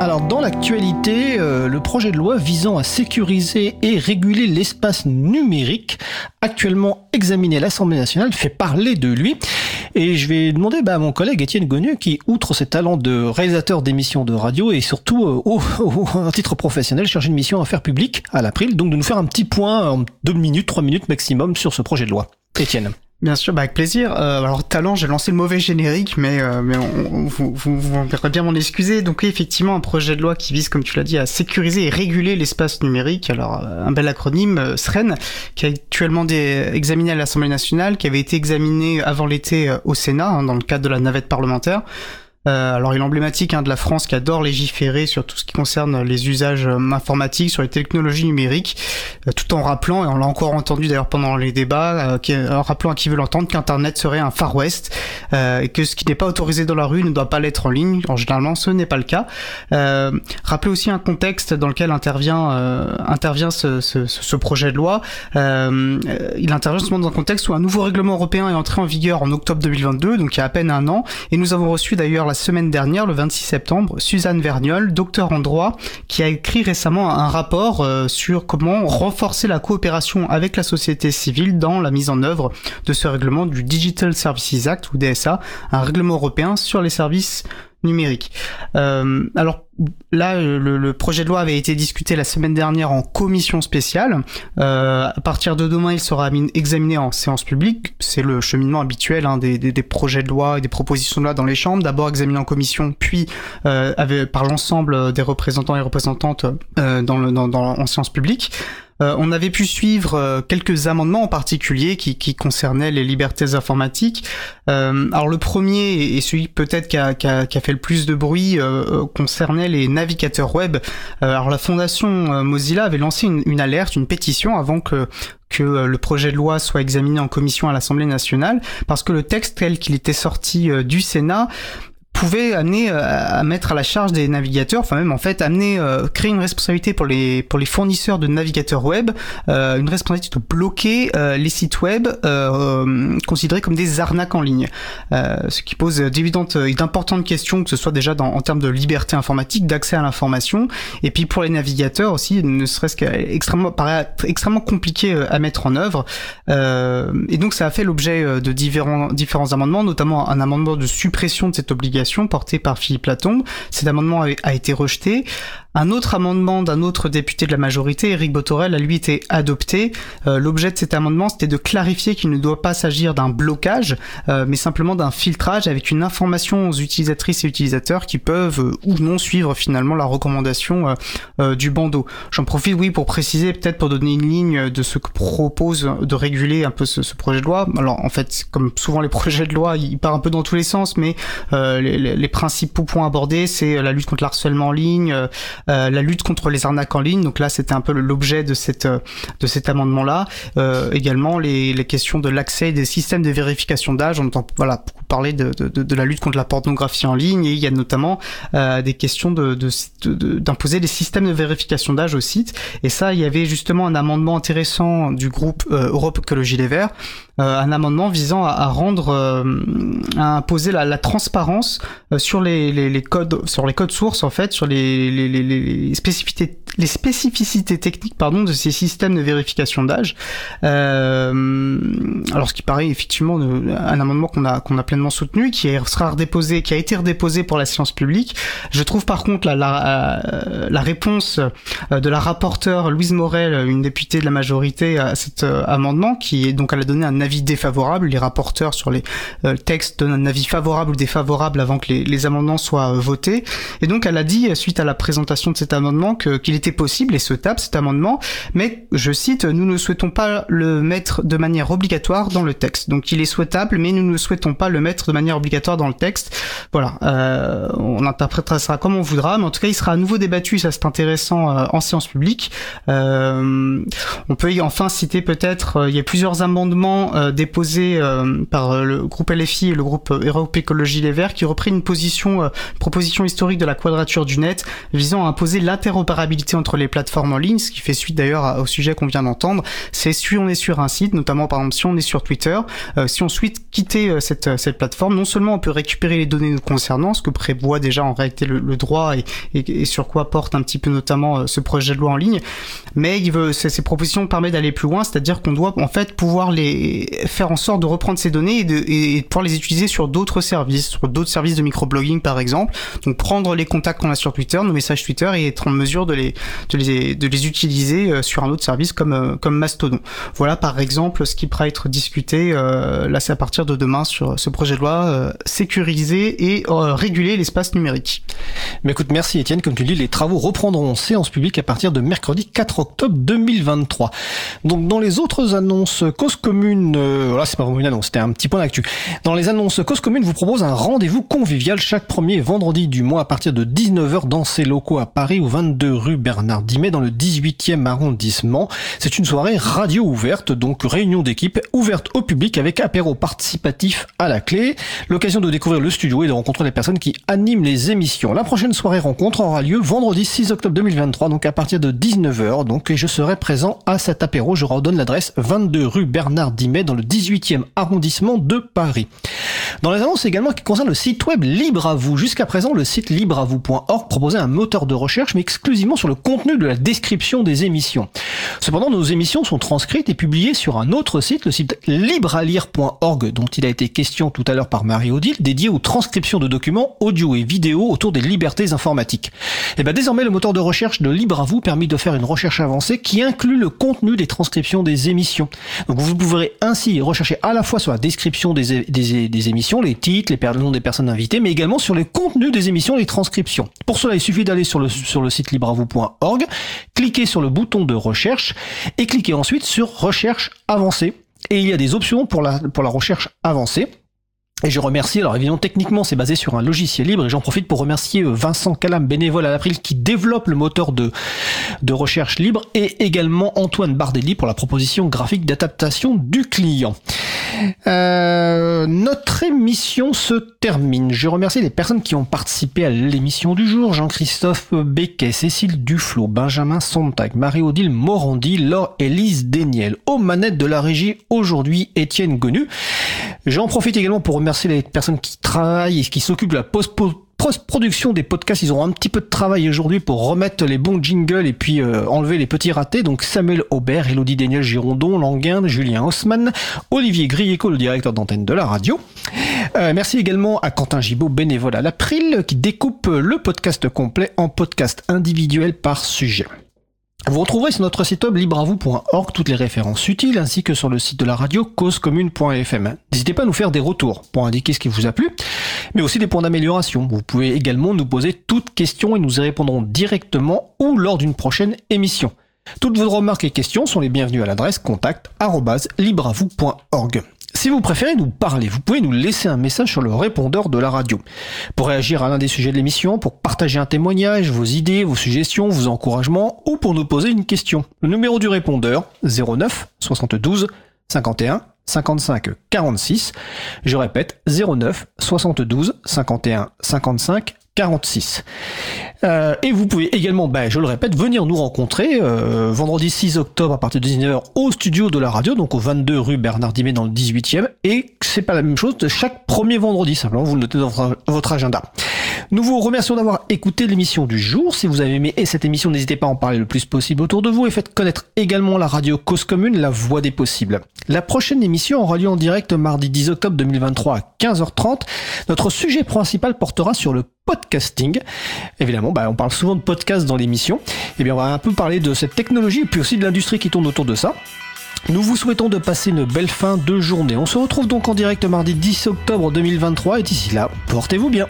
Alors dans l'actualité, euh, le projet de loi visant à sécuriser et réguler l'espace numérique, actuellement examiné à l'Assemblée nationale, fait parler de lui. Et je vais demander bah, à mon collègue Étienne Gonu, qui, outre ses talents de réalisateur d'émissions de radio et surtout euh, au, un titre professionnel, cherche une mission à faire public à l'April, donc de nous faire un petit point en deux minutes, trois minutes maximum sur ce projet de loi. Étienne. Bien sûr, bah avec plaisir. Euh, alors talent, j'ai lancé le mauvais générique, mais euh, mais on, vous, vous, bien m'en excuser. Donc effectivement, un projet de loi qui vise, comme tu l'as dit, à sécuriser et réguler l'espace numérique. Alors euh, un bel acronyme, euh, SREN, qui est actuellement des, examiné à l'Assemblée nationale, qui avait été examiné avant l'été au Sénat hein, dans le cadre de la navette parlementaire. Euh, alors, il est emblématique hein, de la France qui adore légiférer sur tout ce qui concerne les usages euh, informatiques, sur les technologies numériques, euh, tout en rappelant, et on l'a encore entendu d'ailleurs pendant les débats, en rappelant à qui veut l'entendre qu'Internet serait un Far West, et que ce qui n'est pas autorisé dans la rue ne doit pas l'être en ligne. En généralement, ce n'est pas le cas. rappelez aussi un contexte dans lequel intervient intervient ce, ce, ce, projet de loi. il intervient justement dans un contexte où un nouveau règlement européen est entré en vigueur en octobre 2022, donc il y a à peine un an, et nous avons reçu d'ailleurs la semaine dernière, le 26 septembre, Suzanne Verniol, docteur en droit, qui a écrit récemment un rapport euh, sur comment renforcer la coopération avec la société civile dans la mise en œuvre de ce règlement du Digital Services Act ou DSA, un règlement européen sur les services numérique. Euh, alors là, le, projet de loi avait été discuté la semaine dernière en commission spéciale. Euh, à partir de demain, il sera examiné en séance publique. C'est le cheminement habituel hein, des, des, projets de loi et des propositions de loi dans les chambres. D'abord examiné en commission, puis euh, par l'ensemble des représentants et représentantes euh, dans, le, dans, dans, en séance publique. Euh, on avait pu suivre euh, quelques amendements en particulier qui, concernaient les libertés informatiques. Euh, alors le premier et celui peut-être qui a, fait le plus de bruit concernait les navigateurs web. alors la fondation Mozilla avait lancé une, alerte, une pétition avant que le projet de loi soit examiné en commission à l'Assemblée nationale, parce que le texte tel qu'il était sorti du Sénat pouvait amener euh, à mettre à la charge des navigateurs, enfin même en fait amener euh, créer une responsabilité pour les pour les fournisseurs de navigateurs web, euh, une responsabilité de bloquer les sites web considérés comme des arnaques en ligne, ce qui pose d'évidentes et d'importantes questions que ce soit déjà en termes de liberté informatique, d'accès à l'information, et puis pour les navigateurs aussi, ne serait-ce qu'extrêmement paraît extrêmement compliqué à mettre en œuvre, et donc ça a fait l'objet de différents différents amendements, notamment un amendement de suppression de cette obligation porté par Philippe Latombe. Cet amendement a été rejeté. Un autre amendement d'un autre député de la majorité, Eric Botorel, a lui été adopté. Euh, l'objet de cet amendement, c'était de clarifier qu'il ne doit pas s'agir d'un blocage, euh, mais simplement d'un filtrage avec une information aux utilisatrices et utilisateurs qui peuvent euh, ou non suivre finalement la recommandation du bandeau. J'en profite, oui, pour préciser, peut-être pour donner une ligne de ce que propose de réguler un peu ce, projet de loi. Alors en fait, comme souvent les projets de loi, il part un peu dans tous les sens, mais les, les, principaux points abordés, c'est la lutte contre l'harcèlement en ligne, la lutte contre les arnaques en ligne. Donc là, c'était un peu l'objet de cette euh, de cet amendement là. Euh, également les, les questions de l'accès des systèmes de vérification d'âge. On entend voilà beaucoup parler de, de, de, la lutte contre la pornographie en ligne et il y a notamment des questions de d'imposer des systèmes de vérification d'âge au site. Et ça, il y avait justement un amendement intéressant du groupe Europe Écologie Les Verts, un amendement visant à, rendre à imposer la, la transparence sur les, les, les, codes sur les codes sources en fait sur les, les, les spécificités, les spécificités techniques pardon, de ces systèmes de vérification d'âge. Euh, alors ce qui paraît effectivement un amendement qu'on a, qu'on a pleinement soutenu, qui sera redéposé, qui a été redéposé pour la science publique. Je trouve par contre la, la, euh, réponse euh, de la rapporteure Louise Morel, une députée de la majorité, à cet amendement, qui est donc elle a donné un avis défavorable. Les rapporteurs sur les textes donnent un avis favorable ou défavorable avant que les amendements soient votés. Et donc elle a dit, suite à la présentation de cet amendement qu'il était possible et souhaitable cet amendement, mais je cite, nous ne souhaitons pas le mettre de manière obligatoire dans le texte. Donc il est souhaitable, mais nous ne souhaitons pas le mettre de manière obligatoire dans le texte. Voilà, euh, on interprétera ça comme on voudra, mais en tout cas il sera à nouveau débattu, ça c'est intéressant euh, en séance publique. Euh, on peut enfin citer peut-être, euh, il y a plusieurs amendements euh, déposés euh, par le groupe LFI et le groupe Europe Écologie Les Verts qui reprennent une position, une proposition historique de la quadrature du net visant à imposer l'interopérabilité entre les plateformes en ligne, ce qui fait suite d'ailleurs au sujet qu'on vient d'entendre. C'est si on est sur un site, notamment par exemple si on est sur Twitter, si on souhaite quitter cette, cette plateforme, non seulement on peut récupérer les données nous concernant, ce que prévoit déjà en réalité le, droit et, et, sur quoi porte un petit peu notamment ce projet de loi en ligne, mais il veut, ces propositions permettent d'aller plus loin, c'est-à-dire qu'on doit en fait pouvoir les faire en sorte de reprendre ces données et de, et de pouvoir les utiliser sur d'autres services, sur d'autres services de microblogging par exemple. Donc prendre les contacts qu'on a sur Twitter, nos messages Twitter et être en mesure de les, de les, utiliser euh, sur un autre service comme, euh, comme Mastodon. Voilà par exemple ce qui pourra être discuté, euh, là c'est à partir de demain sur ce projet de loi, sécuriser et réguler l'espace numérique. Mais écoute, merci Étienne, comme tu dis, les travaux reprendront en séance publique à partir de mercredi 4 octobre 2023. Donc dans les autres annonces cause commune, voilà c'est pas vraiment une annonce, c'était un petit point d'actu. Dans les annonces cause commune vous propose un rendez-vous convivial chaque premier vendredi du mois à partir de 19h dans ses locaux à Paris au 22 rue Bernard Dimet dans le 18e arrondissement. C'est une soirée radio ouverte, donc réunion d'équipe ouverte au public avec apéro participatif à la clé. L'occasion de découvrir le studio et de rencontrer les personnes qui animent les émissions. La prochaine soirée rencontre aura lieu vendredi 6 octobre 2023, donc à partir de 19h. Donc je serai présent à cet apéro. Je redonne l'adresse 22 rue Bernard Dimet dans le 18e arrondissement de Paris. Dans les annonces également qui concernent le site web Libre à vous. Jusqu'à présent, le site libreavou.org proposait un moteur de recherche, mais exclusivement sur le contenu de la description des émissions. Cependant, nos émissions sont transcrites et publiées sur un autre site, le site librealire.org, dont il a été question tout à l'heure par Marie-Odile, dédié aux transcriptions de documents audio et vidéo autour des libertés informatiques. Et bien désormais, le moteur de recherche de Libre à vous permet de faire une recherche avancée qui inclut le contenu des transcriptions des émissions. Donc vous pourrez ainsi rechercher à la fois sur la description des, des, émissions, les titres, les noms des personnes invitées, mais également sur les contenus des émissions les transcriptions. Pour cela, il suffit d'aller sur le, sur le site libravou.org, cliquer sur le bouton de recherche et cliquer ensuite sur recherche avancée. Et il y a des options pour la, pour la recherche avancée. Et je remercie, alors évidemment techniquement c'est basé sur un logiciel libre et j'en profite pour remercier euh, Vincent Calam, bénévole à l'April, qui développe le moteur de, de recherche libre et également Antoine Bardelli pour la proposition graphique d'adaptation du client. Euh, notre émission se termine. Je remercie les personnes qui ont participé à l'émission du jour. Jean-Christophe Becquet, Cécile Duflo, Benjamin Sontag, Marie-Odile Morandi, Laure Élise Déniel. Aux manettes de la régie aujourd'hui, Étienne Gonu. J'en profite également pour remercier les personnes qui travaillent et qui s'occupent de la post post-production des podcasts, ils auront un petit peu de travail aujourd'hui pour remettre les bons jingles et puis euh, enlever les petits ratés. Donc Samuel Aubert, Elodie Daniel Girondon, Languin, Julien Haussmann, Olivier Grieco, le directeur d'antenne de la radio. Euh, merci également à Quentin Gibaud, bénévole à l'April, qui découpe le podcast complet en podcast individuel par sujet. Vous retrouverez sur notre site web libravou.org toutes les références utiles ainsi que sur le site de la radio causecommune.fm. N'hésitez pas à nous faire des retours pour indiquer ce qui vous a plu, mais aussi des points d'amélioration. Vous pouvez également nous poser toutes questions et nous y répondrons directement ou lors d'une prochaine émission. Toutes vos remarques et questions sont les bienvenues à l'adresse contact@libravou.org. Si vous préférez nous parler, vous pouvez nous laisser un message sur le répondeur de la radio. Pour réagir à l'un des sujets de l'émission, pour partager un témoignage, vos idées, vos suggestions, vos encouragements, ou pour nous poser une question. Le numéro du répondeur, 09 72 51 55 46. Je répète, 09 72 51 55 46. Euh, et vous pouvez également, ben, je le répète, venir nous rencontrer euh, vendredi 6 octobre à partir de 19h au studio de la radio, donc au 22 rue Bernard Dimet dans le 18e. Et c'est pas la même chose de chaque premier vendredi, simplement vous le notez dans votre agenda. Nous vous remercions d'avoir écouté l'émission du jour. Si vous avez aimé cette émission, n'hésitez pas à en parler le plus possible autour de vous et faites connaître également la radio Cause Commune, la voix des possibles. La prochaine émission aura lieu en direct mardi 10 octobre 2023 à 15h30. Notre sujet principal portera sur le podcasting. Évidemment, bah, on parle souvent de podcast dans l'émission. Et eh bien, on va un peu parler de cette technologie et puis aussi de l'industrie qui tourne autour de ça. Nous vous souhaitons de passer une belle fin de journée. On se retrouve donc en direct mardi 10 octobre 2023 et d'ici là, portez-vous bien.